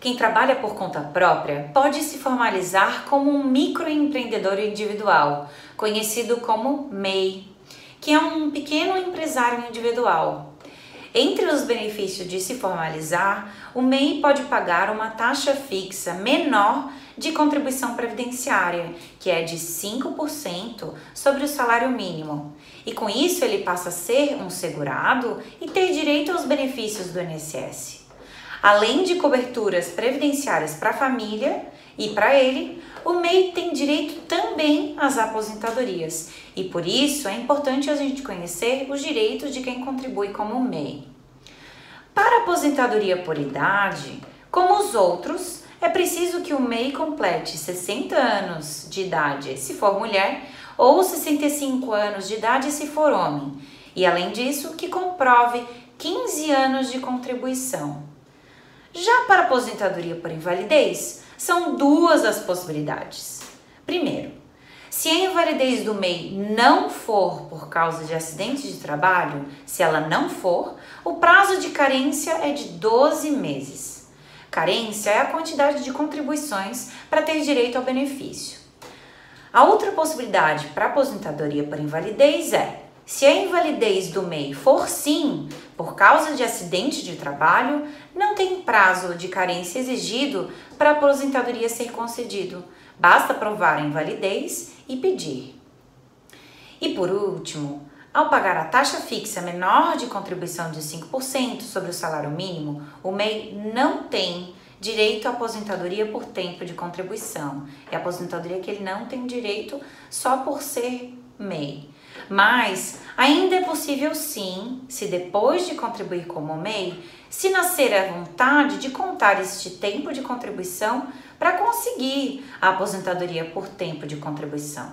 Quem trabalha por conta própria pode se formalizar como um microempreendedor individual, conhecido como MEI, que é um pequeno empresário individual. Entre os benefícios de se formalizar, o MEI pode pagar uma taxa fixa menor de contribuição previdenciária, que é de 5% sobre o salário mínimo. E com isso ele passa a ser um segurado e ter direito aos benefícios do INSS. Além de coberturas previdenciárias para a família e para ele, o MEI tem direito também às aposentadorias. E por isso é importante a gente conhecer os direitos de quem contribui como MEI. Para a aposentadoria por idade, como os outros, é preciso que o MEI complete 60 anos de idade se for mulher ou 65 anos de idade se for homem. E além disso, que comprove 15 anos de contribuição. Já para aposentadoria por invalidez, são duas as possibilidades. Primeiro, se a invalidez do MEI não for por causa de acidente de trabalho, se ela não for, o prazo de carência é de 12 meses. Carência é a quantidade de contribuições para ter direito ao benefício. A outra possibilidade para aposentadoria por invalidez é se a invalidez do MEI for sim por causa de acidente de trabalho, não tem prazo de carência exigido para a aposentadoria ser concedido. Basta provar a invalidez e pedir. E por último, ao pagar a taxa fixa menor de contribuição de 5% sobre o salário mínimo, o MEI não tem direito à aposentadoria por tempo de contribuição. É a aposentadoria que ele não tem direito só por ser MEI. Mas ainda é possível sim, se depois de contribuir como MEI, se nascer a vontade de contar este tempo de contribuição para conseguir a aposentadoria por tempo de contribuição.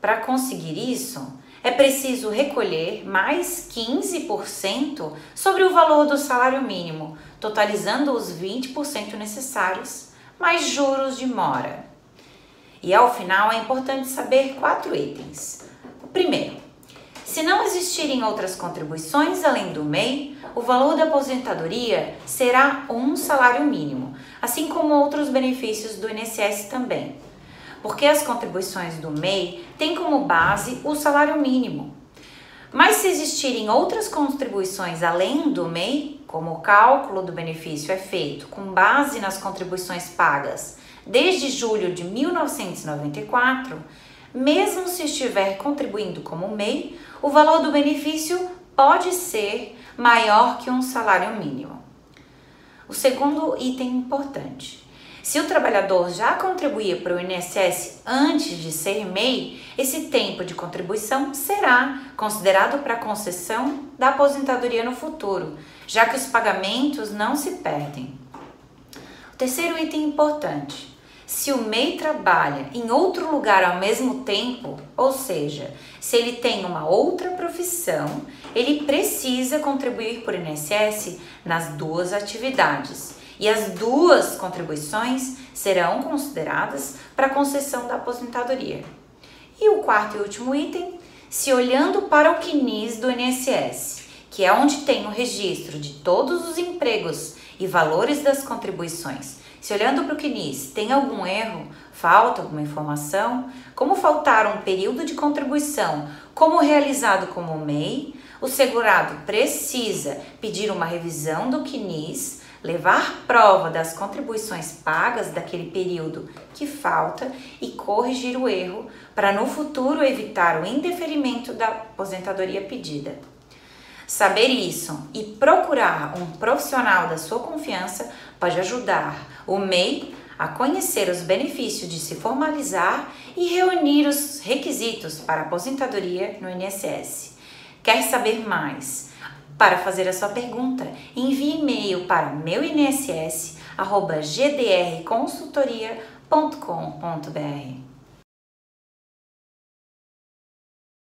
Para conseguir isso, é preciso recolher mais 15% sobre o valor do salário mínimo, totalizando os 20% necessários, mais juros de mora. E ao final é importante saber quatro itens. Primeiro, se não existirem outras contribuições além do MEI, o valor da aposentadoria será um salário mínimo, assim como outros benefícios do INSS também. Porque as contribuições do MEI têm como base o salário mínimo. Mas se existirem outras contribuições além do MEI, como o cálculo do benefício é feito com base nas contribuições pagas desde julho de 1994, mesmo se estiver contribuindo como MEI, o valor do benefício pode ser maior que um salário mínimo. O segundo item importante. Se o trabalhador já contribuía para o INSS antes de ser MEI, esse tempo de contribuição será considerado para concessão da aposentadoria no futuro, já que os pagamentos não se perdem. O terceiro item importante se o MEI trabalha em outro lugar ao mesmo tempo, ou seja, se ele tem uma outra profissão, ele precisa contribuir por INSS nas duas atividades. E as duas contribuições serão consideradas para concessão da aposentadoria. E o quarto e último item, se olhando para o CNIS do INSS, que é onde tem o registro de todos os empregos e valores das contribuições, se olhando para o CNIS tem algum erro, falta alguma informação, como faltar um período de contribuição? Como realizado como MEI, o segurado precisa pedir uma revisão do CNIS, levar prova das contribuições pagas daquele período que falta e corrigir o erro para no futuro evitar o indeferimento da aposentadoria pedida. Saber isso e procurar um profissional da sua confiança pode ajudar o MEI a conhecer os benefícios de se formalizar e reunir os requisitos para aposentadoria no INSS. Quer saber mais? Para fazer a sua pergunta, envie e-mail para meuinss@gdrconsultoria.com.br.